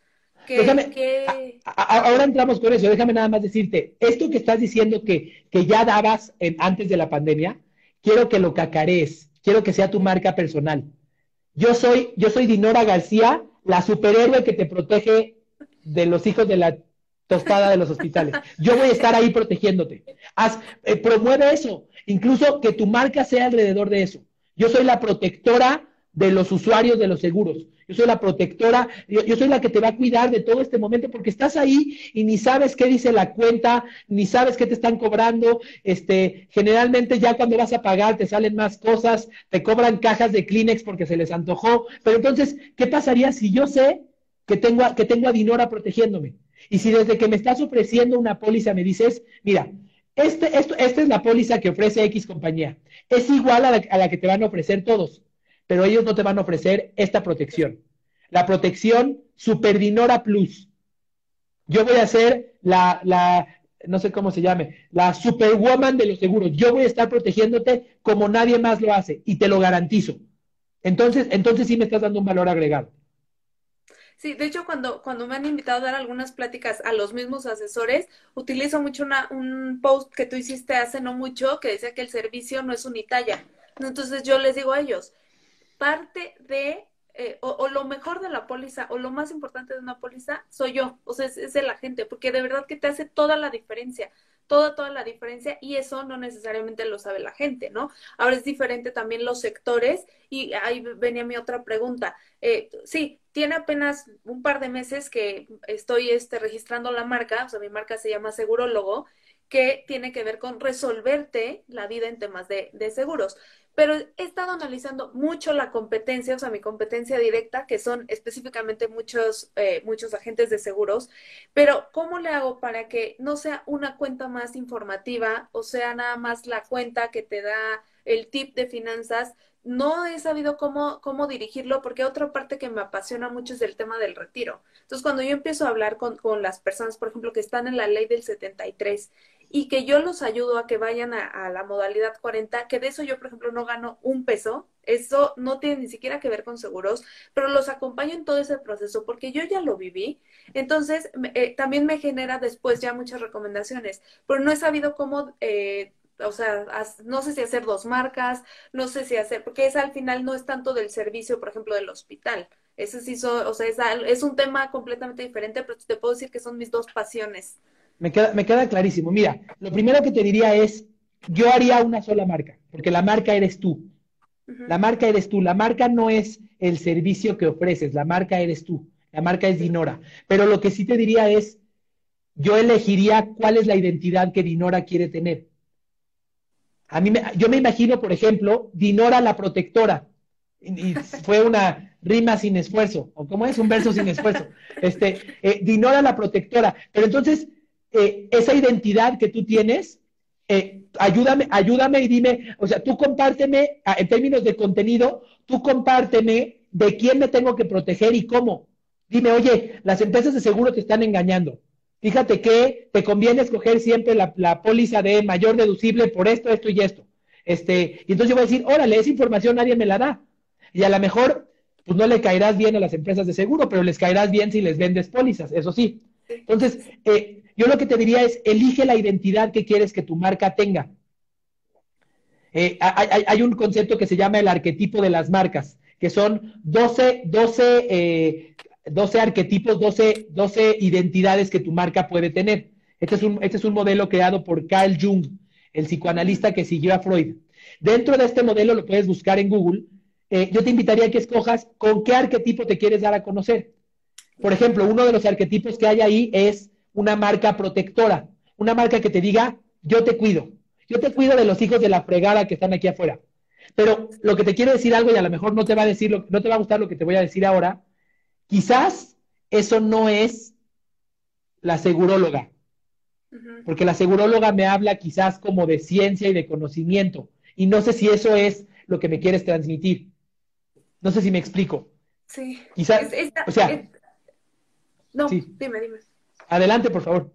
que, que... ahora entramos con eso, déjame nada más decirte, esto que estás diciendo que, que ya dabas en, antes de la pandemia, quiero que lo cacarees, quiero que sea tu marca personal. Yo soy, yo soy Dinora García, la superhéroe que te protege de los hijos de la tostada de los hospitales. Yo voy a estar ahí protegiéndote. Haz, eh, promueve eso, incluso que tu marca sea alrededor de eso. Yo soy la protectora de los usuarios de los seguros. Yo soy la protectora, yo, yo, soy la que te va a cuidar de todo este momento porque estás ahí y ni sabes qué dice la cuenta, ni sabes qué te están cobrando. Este, generalmente ya cuando vas a pagar te salen más cosas, te cobran cajas de Kleenex porque se les antojó. Pero entonces, ¿qué pasaría si yo sé que tengo que tengo a Dinora protegiéndome? Y si desde que me estás ofreciendo una póliza me dices, mira, este, esto, esta es la póliza que ofrece X compañía, es igual a la, que te van a ofrecer todos, pero ellos no te van a ofrecer esta protección. La protección Superdinora Plus. Yo voy a ser la, la, no sé cómo se llame, la superwoman de los seguros. Yo voy a estar protegiéndote como nadie más lo hace y te lo garantizo. Entonces, entonces sí me estás dando un valor agregado. Sí, de hecho, cuando, cuando me han invitado a dar algunas pláticas a los mismos asesores, utilizo mucho una, un post que tú hiciste hace no mucho que decía que el servicio no es unitalla. Entonces yo les digo a ellos, parte de, eh, o, lo mejor de la póliza, o lo más importante de una póliza, soy yo, o sea, es, es la gente, porque de verdad que te hace toda la diferencia toda, toda la diferencia y eso no necesariamente lo sabe la gente, ¿no? Ahora es diferente también los sectores y ahí venía mi otra pregunta. Eh, sí, tiene apenas un par de meses que estoy este, registrando la marca, o sea, mi marca se llama Segurólogo, que tiene que ver con resolverte la vida en temas de, de seguros pero he estado analizando mucho la competencia, o sea, mi competencia directa, que son específicamente muchos, eh, muchos agentes de seguros, pero ¿cómo le hago para que no sea una cuenta más informativa, o sea, nada más la cuenta que te da el tip de finanzas? No he sabido cómo, cómo dirigirlo, porque otra parte que me apasiona mucho es el tema del retiro. Entonces, cuando yo empiezo a hablar con, con las personas, por ejemplo, que están en la ley del 73 y que yo los ayudo a que vayan a, la modalidad 40, que de eso yo, por ejemplo, no gano un peso, eso no tiene ni siquiera que ver con seguros, pero los acompaño en todo ese proceso porque yo ya lo viví, entonces eh, también me genera después ya muchas recomendaciones, pero no he sabido cómo... Eh, o sea, no sé si hacer dos marcas, no sé si hacer, porque esa al final no es tanto del servicio, por ejemplo, del hospital. Ese sí, so, o sea, es, es un tema completamente diferente, pero te puedo decir que son mis dos pasiones. Me queda, me queda clarísimo. Mira, lo primero que te diría es, yo haría una sola marca, porque la marca eres tú. La marca eres tú. La marca no es el servicio que ofreces, la marca eres tú. La marca es Dinora. Pero lo que sí te diría es, yo elegiría cuál es la identidad que Dinora quiere tener. A mí me, yo me imagino, por ejemplo, Dinora la protectora. Y, fue una rima sin esfuerzo, o cómo es un verso sin esfuerzo. Este, eh, Dinora la protectora. Pero entonces, eh, esa identidad que tú tienes, eh, ayúdame, ayúdame y dime, o sea, tú compárteme, en términos de contenido, tú compárteme de quién me tengo que proteger y cómo. Dime, oye, las empresas de seguro te están engañando. Fíjate que te conviene escoger siempre la, la póliza de mayor deducible por esto, esto y esto. Este, y entonces yo voy a decir, órale, esa información nadie me la da. Y a lo mejor, pues no le caerás bien a las empresas de seguro, pero les caerás bien si les vendes pólizas, eso sí. Entonces, eh, yo lo que te diría es, elige la identidad que quieres que tu marca tenga. Eh, hay, un concepto que se llama el arquetipo de las marcas, que son 12, 12, eh, 12 arquetipos, 12, 12 identidades que tu marca puede tener. Este es un, este es un modelo creado por Carl Jung, el psicoanalista que siguió a Freud. Dentro de este modelo lo puedes buscar en Google. Eh, yo te invitaría a que escojas con qué arquetipo te quieres dar a conocer. Por ejemplo, uno de los arquetipos que hay ahí es una marca protectora, una marca que te diga, yo te cuido, yo te cuido de los hijos de la fregada que están aquí afuera. Pero lo que te quiero decir algo y a lo mejor no te va a decir, no te va a gustar lo que te voy a decir ahora, quizás eso no es la seguróloga. Porque la seguróloga me habla quizás como de ciencia y de conocimiento. Y no sé si eso es lo que me quieres transmitir. No sé si me explico. Sí. Quizás, o sea, no, dime, dime. Adelante, por favor.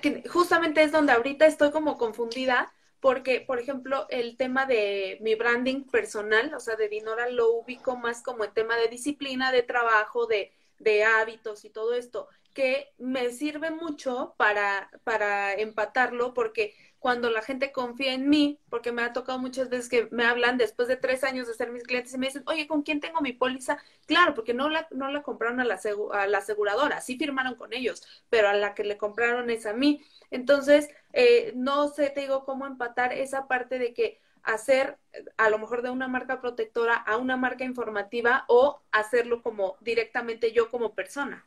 que justamente es donde ahorita estoy como confundida porque, por ejemplo, el tema de mi branding personal, o sea, de Dinora lo ubico más como el tema de disciplina, de trabajo, de, de hábitos y todo esto, que me sirve mucho para, para empatarlo, porque cuando la gente confía en mí, porque me ha tocado muchas veces que me hablan después de tres años de ser mis clientes y me dicen, oye, ¿con quién tengo mi póliza? Claro, porque no la, no la compraron a la, a la aseguradora, sí firmaron con ellos, pero a la que le compraron es a mí. Entonces, eh, no sé, te digo, cómo empatar esa parte de que hacer a lo mejor de una marca protectora a una marca informativa o hacerlo como directamente yo como persona.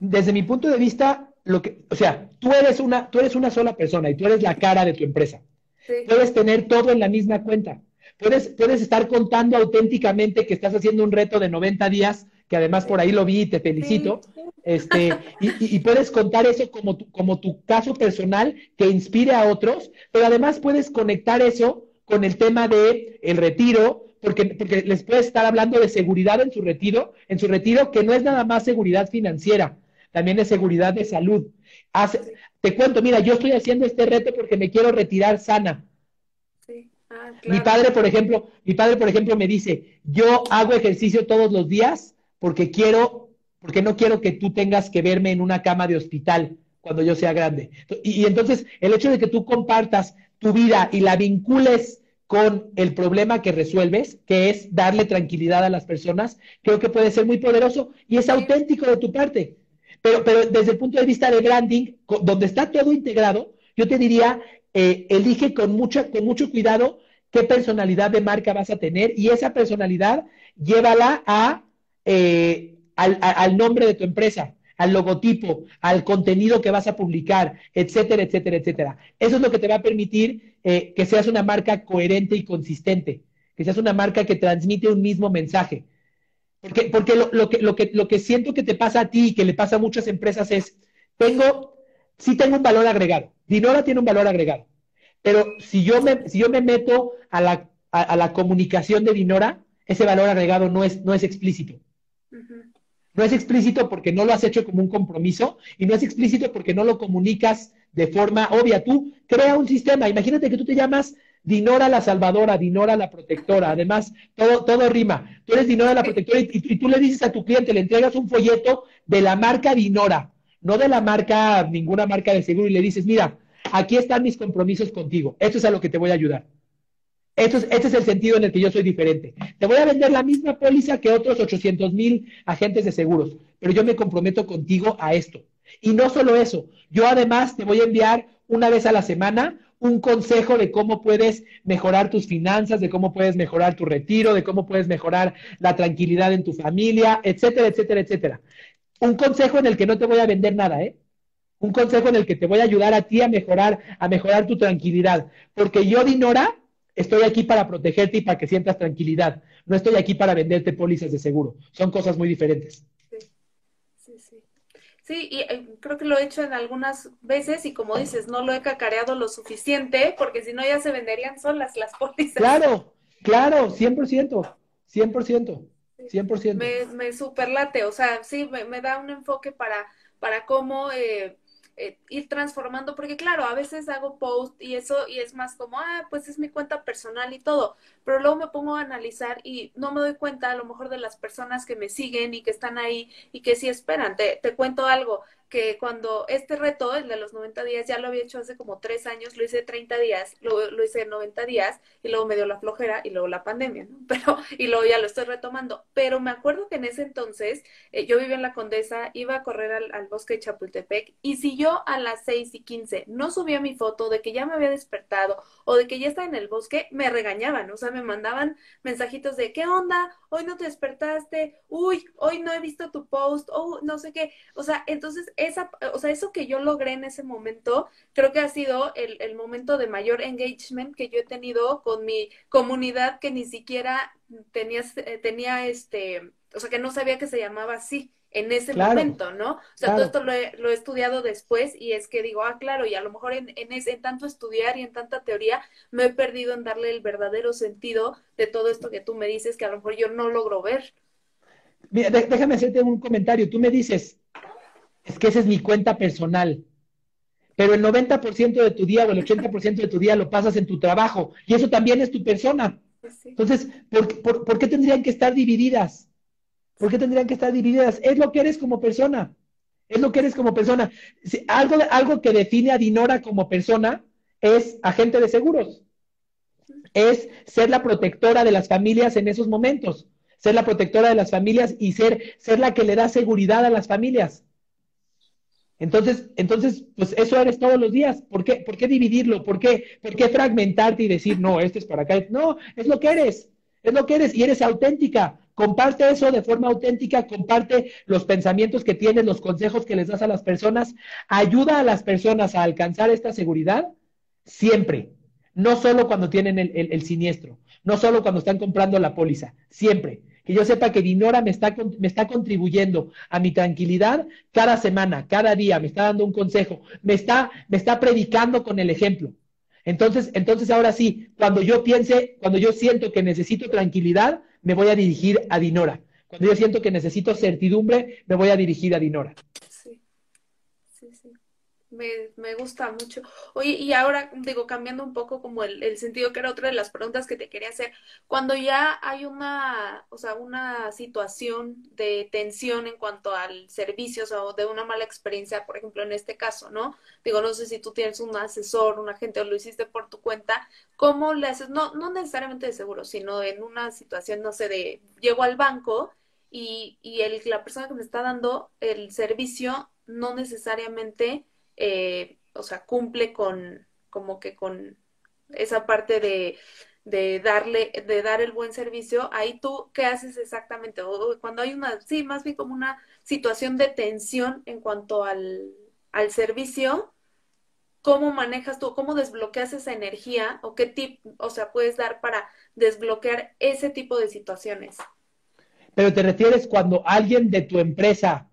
Desde mi punto de vista, lo que, o sea, tú eres una, tú eres una sola persona y tú eres la cara de tu empresa. Puedes tener todo en la misma cuenta. Puedes, puedes estar contando auténticamente que estás haciendo un reto de 90 días, que además por ahí lo vi y te felicito. Este, y, puedes contar eso como tu, como tu caso personal que inspire a otros, pero además puedes conectar eso con el tema de el retiro, porque, porque les puedes estar hablando de seguridad en su retiro, en su retiro, que no es nada más seguridad financiera, también es seguridad de salud. te cuento, mira, yo estoy haciendo este reto porque me quiero retirar sana. Ah, mi padre, por ejemplo, mi padre, por ejemplo, me dice, yo hago ejercicio todos los días porque quiero, porque no quiero que tú tengas que verme en una cama de hospital cuando yo sea grande. Y, y entonces, el hecho de que tú compartas tu vida y la vincules con el problema que resuelves, que es darle tranquilidad a las personas, creo que puede ser muy poderoso y es auténtico de tu parte. Pero, pero desde el punto de vista de branding, donde está todo integrado, yo te diría, eh, elige con, mucha, con mucho cuidado qué personalidad de marca vas a tener y esa personalidad llévala a, eh, al nombre de tu empresa al logotipo, al contenido que vas a publicar, etcétera, etcétera, etcétera. Eso es lo que te va a permitir eh, que seas una marca coherente y consistente, que seas una marca que transmite un mismo mensaje. Porque, porque lo, que, lo, que, lo que siento que te pasa a ti y que le pasa a muchas empresas es, tengo, sí tengo un valor agregado. Dinora tiene un valor agregado. Pero si yo me, si yo me meto a la, a, la comunicación de Dinora, ese valor agregado no es, no es explícito. No es explícito porque no lo has hecho como un compromiso y no es explícito porque no lo comunicas de forma obvia. Tú crea un sistema. Imagínate que tú te llamas Dinora la Salvadora, Dinora la Protectora. Además, todo, todo rima. Tú eres Dinora la Protectora y, y, tú le dices a tu cliente, le entregas un folleto de la marca Dinora, no de la marca, ninguna marca de seguro, y le dices, mira, aquí están mis compromisos contigo. Esto es a lo que te voy a ayudar. Esto es, este es el sentido en el que yo soy diferente. Te voy a vender la misma póliza que otros 800 mil agentes de seguros, pero yo me comprometo contigo a esto. Y no solo eso, yo además te voy a enviar una vez a la semana un consejo de cómo puedes mejorar tus finanzas, de cómo puedes mejorar tu retiro, de cómo puedes mejorar la tranquilidad en tu familia, etcétera, etcétera, etcétera. Un consejo en el que no te voy a vender nada, ¿eh? Un consejo en el que te voy a ayudar a ti a mejorar, a mejorar tu tranquilidad. Porque yo, Dinora, Estoy aquí para protegerte y para que sientas tranquilidad. No estoy aquí para venderte pólizas de seguro. Son cosas muy diferentes. Sí, y eh, creo que lo he hecho en algunas veces y como dices, no lo he cacareado lo suficiente porque si no ya se venderían solas las pólizas. Claro, claro, 100%, 100%, 100%. Me, me superlate, o sea, sí, me, da un enfoque para, para cómo... Eh, eh, ir transformando, porque claro, a veces hago post y eso, y es más como, ah, pues es mi cuenta personal y todo, pero luego me pongo a analizar y no me doy cuenta a lo mejor de las personas que me siguen y que están ahí y que sí esperan. Te, te cuento algo, que cuando este reto, el de los 90 días, ya lo había hecho hace como tres años, lo hice 30 días, lo, lo hice 90 días y luego me dio la flojera y luego la pandemia, ¿no? Pero, y luego ya lo estoy retomando. Pero me acuerdo que en ese entonces eh, yo vivía en la Condesa, iba a correr al, bosque de Chapultepec y si yo a las 6 y 15 no subía mi foto de que ya me había despertado o de que ya estaba en el bosque, me regañaban, o sea, me mandaban mensajitos de, ¿qué onda? Hoy no te despertaste, uy, hoy no he visto tu post, o no sé qué. O sea, entonces esa, o sea, eso que yo logré en ese momento, creo que ha sido el, el momento de mayor engagement que yo he tenido con mi comunidad que ni siquiera tenía, tenía este, o sea, que no sabía que se llamaba así en ese claro, momento, ¿no? O sea, claro. todo esto lo he, lo he, estudiado después y es que digo, ah, claro, y a lo mejor en, en, tanto estudiar y en tanta teoría me he perdido en darle el verdadero sentido de todo esto que tú me dices que a lo mejor yo no logro ver. Mira, déjame hacerte un comentario. Tú me dices, es que esa es mi cuenta personal, pero el 90% de tu día o el 80% de tu día lo pasas en tu trabajo y eso también es tu persona. Sí. Entonces, ¿por, por, ¿por qué tendrían que estar divididas? ¿Por qué tendrían que estar divididas? Es lo que eres como persona. Es lo que eres como persona. Algo, algo que define a Dinora como persona es agente de seguros. Es ser la protectora de las familias en esos momentos. Ser la protectora de las familias y ser, ser la que le da seguridad a las familias. Entonces, entonces, pues eso eres todos los días. ¿Por qué, ¿Por qué dividirlo? ¿Por qué, ¿Por qué fragmentarte y decir, no, este es para acá? No, es lo que eres. Es lo que eres y eres auténtica. Comparte eso de forma auténtica, comparte los pensamientos que tienes, los consejos que les das a las personas. Ayuda a las personas a alcanzar esta seguridad siempre. No solo cuando tienen el, el, siniestro, no solo cuando están comprando la póliza, siempre. Que yo sepa que Dinora me está, me está contribuyendo a mi tranquilidad cada semana, cada día, me está dando un consejo, me está, me está predicando con el ejemplo. Entonces, entonces ahora sí, cuando yo piense, cuando yo siento que necesito tranquilidad, me voy a dirigir a Dinora. Cuando yo siento que necesito certidumbre, me voy a dirigir a Dinora. Sí, sí, sí. Me, me gusta mucho. Oye, y ahora digo, cambiando un poco como el, sentido, que era otra de las preguntas que te quería hacer, cuando ya hay una, o sea, una situación de tensión en cuanto al servicio, o sea, de una mala experiencia, por ejemplo, en este caso, ¿no? Digo, no sé si tú tienes un asesor, un agente o lo hiciste por tu cuenta, ¿cómo le haces? No, no necesariamente de seguro, sino en una situación, no sé, de, llego al banco y, y el, la persona que me está dando el servicio no necesariamente eh, o sea, cumple con, como que con esa parte de, de darle, de dar el buen servicio, ahí tú, ¿qué haces exactamente? O cuando hay una, sí, más bien como una situación de tensión en cuanto al, al servicio, ¿cómo manejas tú, cómo desbloqueas esa energía o qué tip, o sea, puedes dar para desbloquear ese tipo de situaciones? Pero te refieres cuando alguien de tu empresa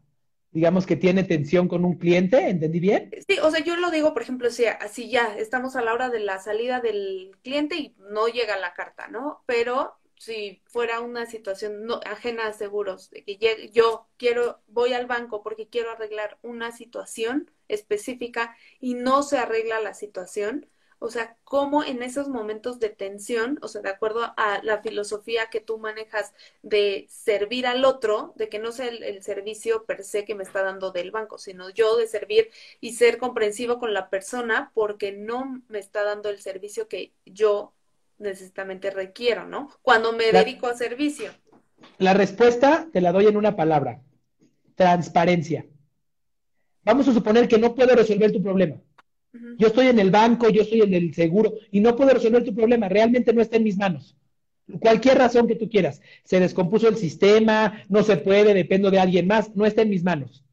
digamos que tiene tensión con un cliente, ¿entendí bien? Sí, o sea, yo lo digo, por ejemplo, si así ya estamos a la hora de la salida del cliente y no llega la carta, ¿no? Pero si fuera una situación ajena a seguros, de que yo quiero, voy al banco porque quiero arreglar una situación específica y no se arregla la situación, o sea, cómo en esos momentos de tensión, o sea, de acuerdo a la filosofía que tú manejas de servir al otro, de que no sea el, el, servicio per se que me está dando del banco, sino yo de servir y ser comprensivo con la persona porque no me está dando el servicio que yo necesitamente requiero, ¿no? Cuando me la, dedico a servicio. La respuesta te la doy en una palabra, transparencia. Vamos a suponer que no puedo resolver tu problema yo estoy en el banco, yo estoy en el seguro y no puedo resolver tu problema, realmente no está en mis manos. Cualquier razón que tú quieras, se descompuso el sistema, no se puede, dependo de alguien más, no está en mis manos.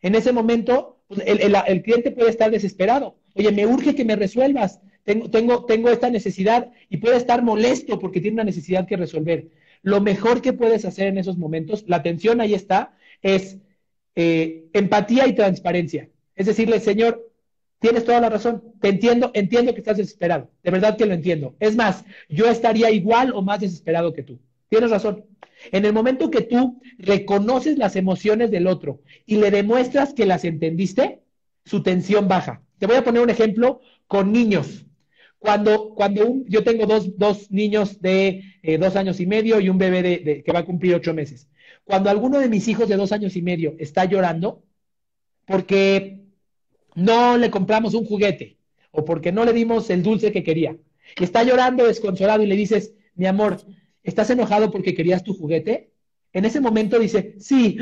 En ese momento, pues, el, el, el cliente puede estar desesperado. Oye, me urge que me resuelvas, tengo, tengo, tengo esta necesidad y puede estar molesto porque tiene una necesidad que resolver. Lo mejor que puedes hacer en esos momentos, la atención ahí está, es eh, empatía y transparencia. Es decirle, Señor, Tienes toda la razón. Te entiendo, entiendo que estás desesperado. De verdad que lo entiendo. Es más, yo estaría igual o más desesperado que tú. Tienes razón. En el momento que tú reconoces las emociones del otro y le demuestras que las entendiste, su tensión baja. Te voy a poner un ejemplo con niños. Cuando, cuando yo tengo dos, dos niños de eh, dos años y medio y un bebé de, que va a cumplir ocho meses. Cuando alguno de mis hijos de dos años y medio está llorando, porque no le compramos un juguete o porque no le dimos el dulce que quería. Está llorando desconsolado y le dices, mi amor, ¿estás enojado porque querías tu juguete? En ese momento dice, sí.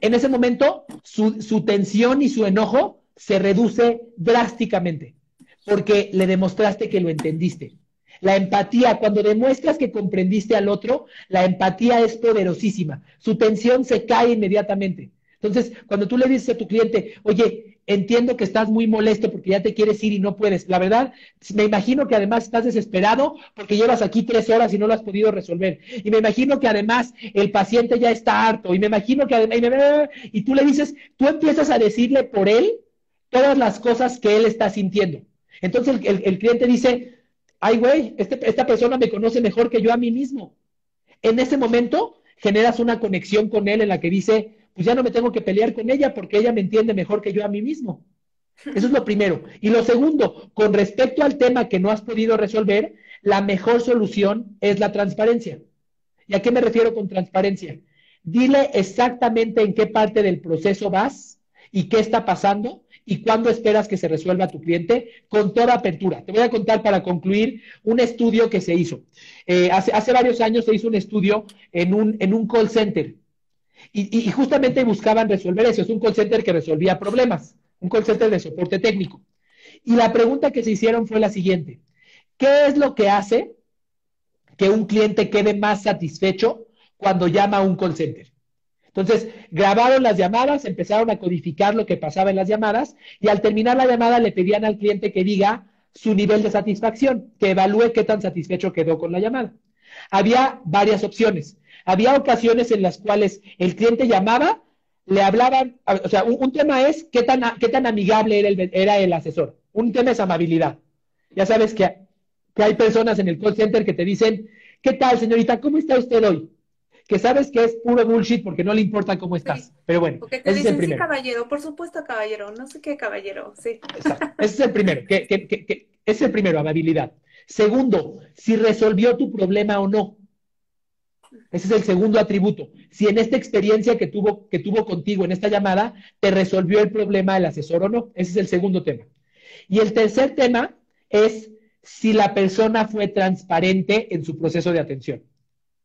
En ese momento su, su tensión y su enojo se reduce drásticamente porque le demostraste que lo entendiste. La empatía, cuando demuestras que comprendiste al otro, la empatía es poderosísima. Su tensión se cae inmediatamente. Entonces, cuando tú le dices a tu cliente, oye, entiendo que estás muy molesto porque ya te quieres ir y no puedes. La verdad, me imagino que además estás desesperado porque llevas aquí tres horas y no lo has podido resolver. Y me imagino que además el paciente ya está harto. Y me imagino que además, y, tú le dices, tú empiezas a decirle por él todas las cosas que él está sintiendo. Entonces el, cliente dice, ay, güey, este, esta persona me conoce mejor que yo a mí mismo. En ese momento generas una conexión con él en la que dice, pues ya no me tengo que pelear con ella porque ella me entiende mejor que yo a mí mismo. Eso es lo primero. Y lo segundo, con respecto al tema que no has podido resolver, la mejor solución es la transparencia. ¿Y a qué me refiero con transparencia? Dile exactamente en qué parte del proceso vas y qué está pasando y cuándo esperas que se resuelva tu cliente con toda apertura. Te voy a contar para concluir un estudio que se hizo. Eh, hace, hace, varios años se hizo un estudio en un, en un call center y, justamente buscaban resolver eso. Es un call center que resolvía problemas, un call center de soporte técnico. Y la pregunta que se hicieron fue la siguiente. ¿Qué es lo que hace que un cliente quede más satisfecho cuando llama a un call center? Entonces, grabaron las llamadas, empezaron a codificar lo que pasaba en las llamadas y al terminar la llamada le pedían al cliente que diga su nivel de satisfacción, que evalúe qué tan satisfecho quedó con la llamada. Había varias opciones. Había ocasiones en las cuales el cliente llamaba, le hablaban, o sea, un, tema es qué tan, qué tan amigable era el, era el asesor. Un tema es amabilidad. Ya sabes que, que hay personas en el call center que te dicen, ¿qué tal, señorita? ¿Cómo está usted hoy? que sabes que es puro bullshit porque no le importa cómo estás. Pero bueno, ese es el primero. Sí, caballero, por supuesto, caballero, no sé qué caballero, sí. Exacto. Ese es el primero, que, que, que, es el primero, amabilidad. Segundo, si resolvió tu problema o no. Ese es el segundo atributo. Si en esta experiencia que tuvo, que tuvo contigo en esta llamada, te resolvió el problema el asesor o no. Ese es el segundo tema. Y el tercer tema es si la persona fue transparente en su proceso de atención.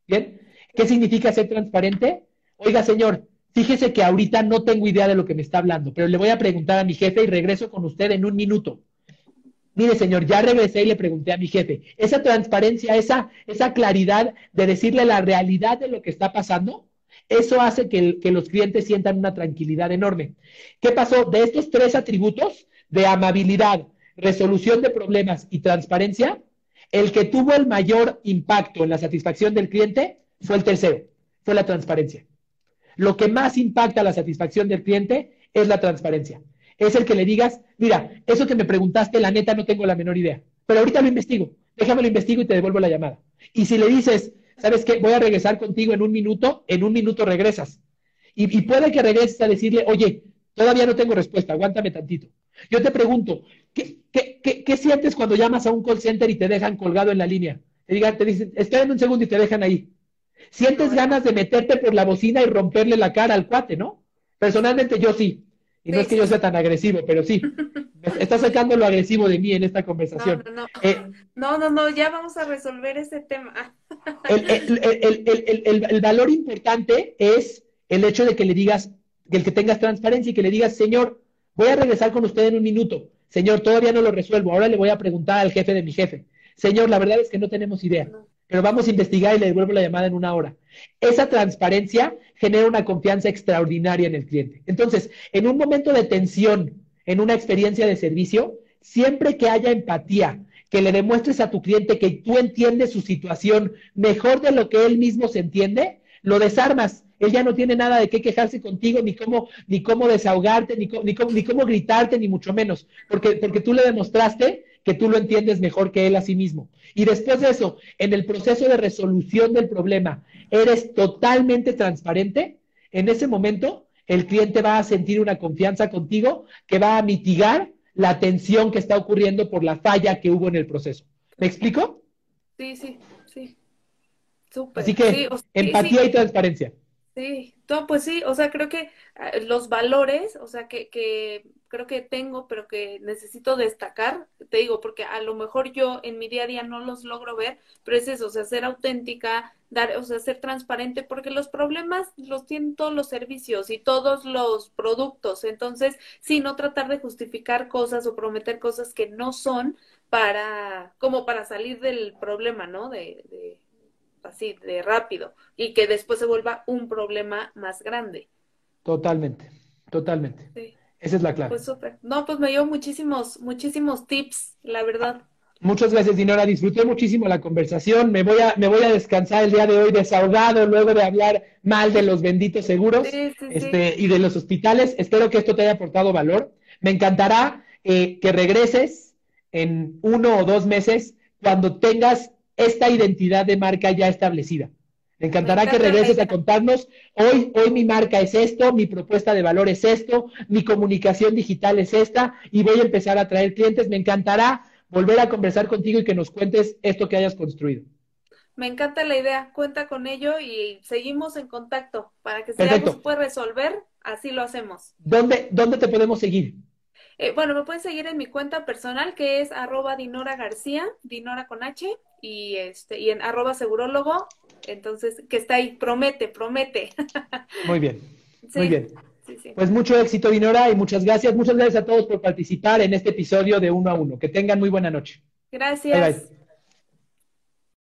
¿Bien? ¿Qué significa ser transparente? Oiga, señor, fíjese que ahorita no tengo idea de lo que me está hablando, pero le voy a preguntar a mi jefe y regreso con usted en un minuto. Mire, señor, ya regresé y le pregunté a mi jefe. Esa transparencia, esa, esa claridad de decirle la realidad de lo que está pasando, eso hace que, que, los clientes sientan una tranquilidad enorme. ¿Qué pasó? De estos tres atributos, de amabilidad, resolución de problemas y transparencia, el que tuvo el mayor impacto en la satisfacción del cliente fue el tercero, fue la transparencia. Lo que más impacta la satisfacción del cliente es la transparencia. Es el que le digas, mira, eso que me preguntaste, la neta no tengo la menor idea, pero ahorita lo investigo, déjame lo investigo y te devuelvo la llamada. Y si le dices, ¿sabes qué? Voy a regresar contigo en un minuto, en un minuto regresas. Y, puede que regreses a decirle, oye, todavía no tengo respuesta, aguántame tantito. Yo te pregunto, ¿qué, qué, sientes cuando llamas a un call center y te dejan colgado en la línea? Te, digan, te dicen, esperen un segundo y te dejan ahí. Sientes ganas de meterte por la bocina y romperle la cara al cuate, ¿no? Personalmente yo sí. Y no es que yo sea tan agresivo, pero sí. Está sacando lo agresivo de mí en esta conversación. Eh, no, no, no, ya vamos a resolver ese tema. el, valor importante es el hecho de que le digas, el que tengas transparencia y que le digas, señor, voy a regresar con usted en un minuto. Señor, todavía no lo resuelvo. Ahora le voy a preguntar al jefe de mi jefe. Señor, la verdad es que no tenemos idea pero vamos a investigar y le devuelvo la llamada en una hora. Esa transparencia genera una confianza extraordinaria en el cliente. Entonces, en un momento de tensión, en una experiencia de servicio, siempre que haya empatía, que le demuestres a tu cliente que tú entiendes su situación mejor de lo que él mismo se entiende, lo desarmas. Él ya no tiene nada de qué quejarse contigo, ni cómo, ni cómo desahogarte, ni, ni, cómo, ni cómo gritarte, ni mucho menos, porque, porque tú le demostraste que tú lo entiendes mejor que él a sí mismo. Y después de eso, en el proceso de resolución del problema, eres totalmente transparente, en ese momento el cliente va a sentir una confianza contigo que va a mitigar la tensión que está ocurriendo por la falla que hubo en el proceso. ¿Me explico? Sí, sí, sí. Así que empatía y transparencia. Sí, no, pues sí, o sea, creo que eh, los valores, o sea, que, que creo que tengo, pero que necesito destacar, te digo, porque a lo mejor yo en mi día a día no los logro ver, pero es eso, o sea, ser auténtica, dar, o sea, ser transparente, porque los problemas los tienen todos los servicios y todos los productos, entonces, sí, no tratar de justificar cosas o prometer cosas que no son para, como para salir del problema, ¿no? De, de así, de rápido, y que después se vuelva un problema más grande. Totalmente, totalmente. Sí. Esa es la clave. Pues súper. No, pues me dio muchísimos, muchísimos tips, la verdad. Muchas gracias, Dinora. Disfruté muchísimo la conversación. Me voy a, me voy a descansar el día de hoy desahogado luego de hablar mal de los benditos seguros este, y de los hospitales. Espero que esto te haya aportado valor. Me encantará eh, que regreses en uno o dos meses cuando tengas esta identidad de marca ya establecida. Me encantará que regreses a contarnos, hoy, hoy mi marca es esto, mi propuesta de valor es esto, mi comunicación digital es esta y voy a empezar a traer clientes. Me encantará volver a conversar contigo y que nos cuentes esto que hayas construido. Me encanta la idea, cuenta con ello y seguimos en contacto para que si algo se puede resolver, así lo hacemos. ¿Dónde, dónde te podemos seguir? Eh, bueno, me pueden seguir en mi cuenta personal que es arroba Dinora García, Dinora con H, y este, y en arroba segurólogo, entonces, que está ahí, promete, promete. Muy bien, muy bien. Pues mucho éxito, Dinora, y muchas gracias. Muchas gracias a todos por participar en este episodio de Uno a Uno. Que tengan muy buena noche. Gracias.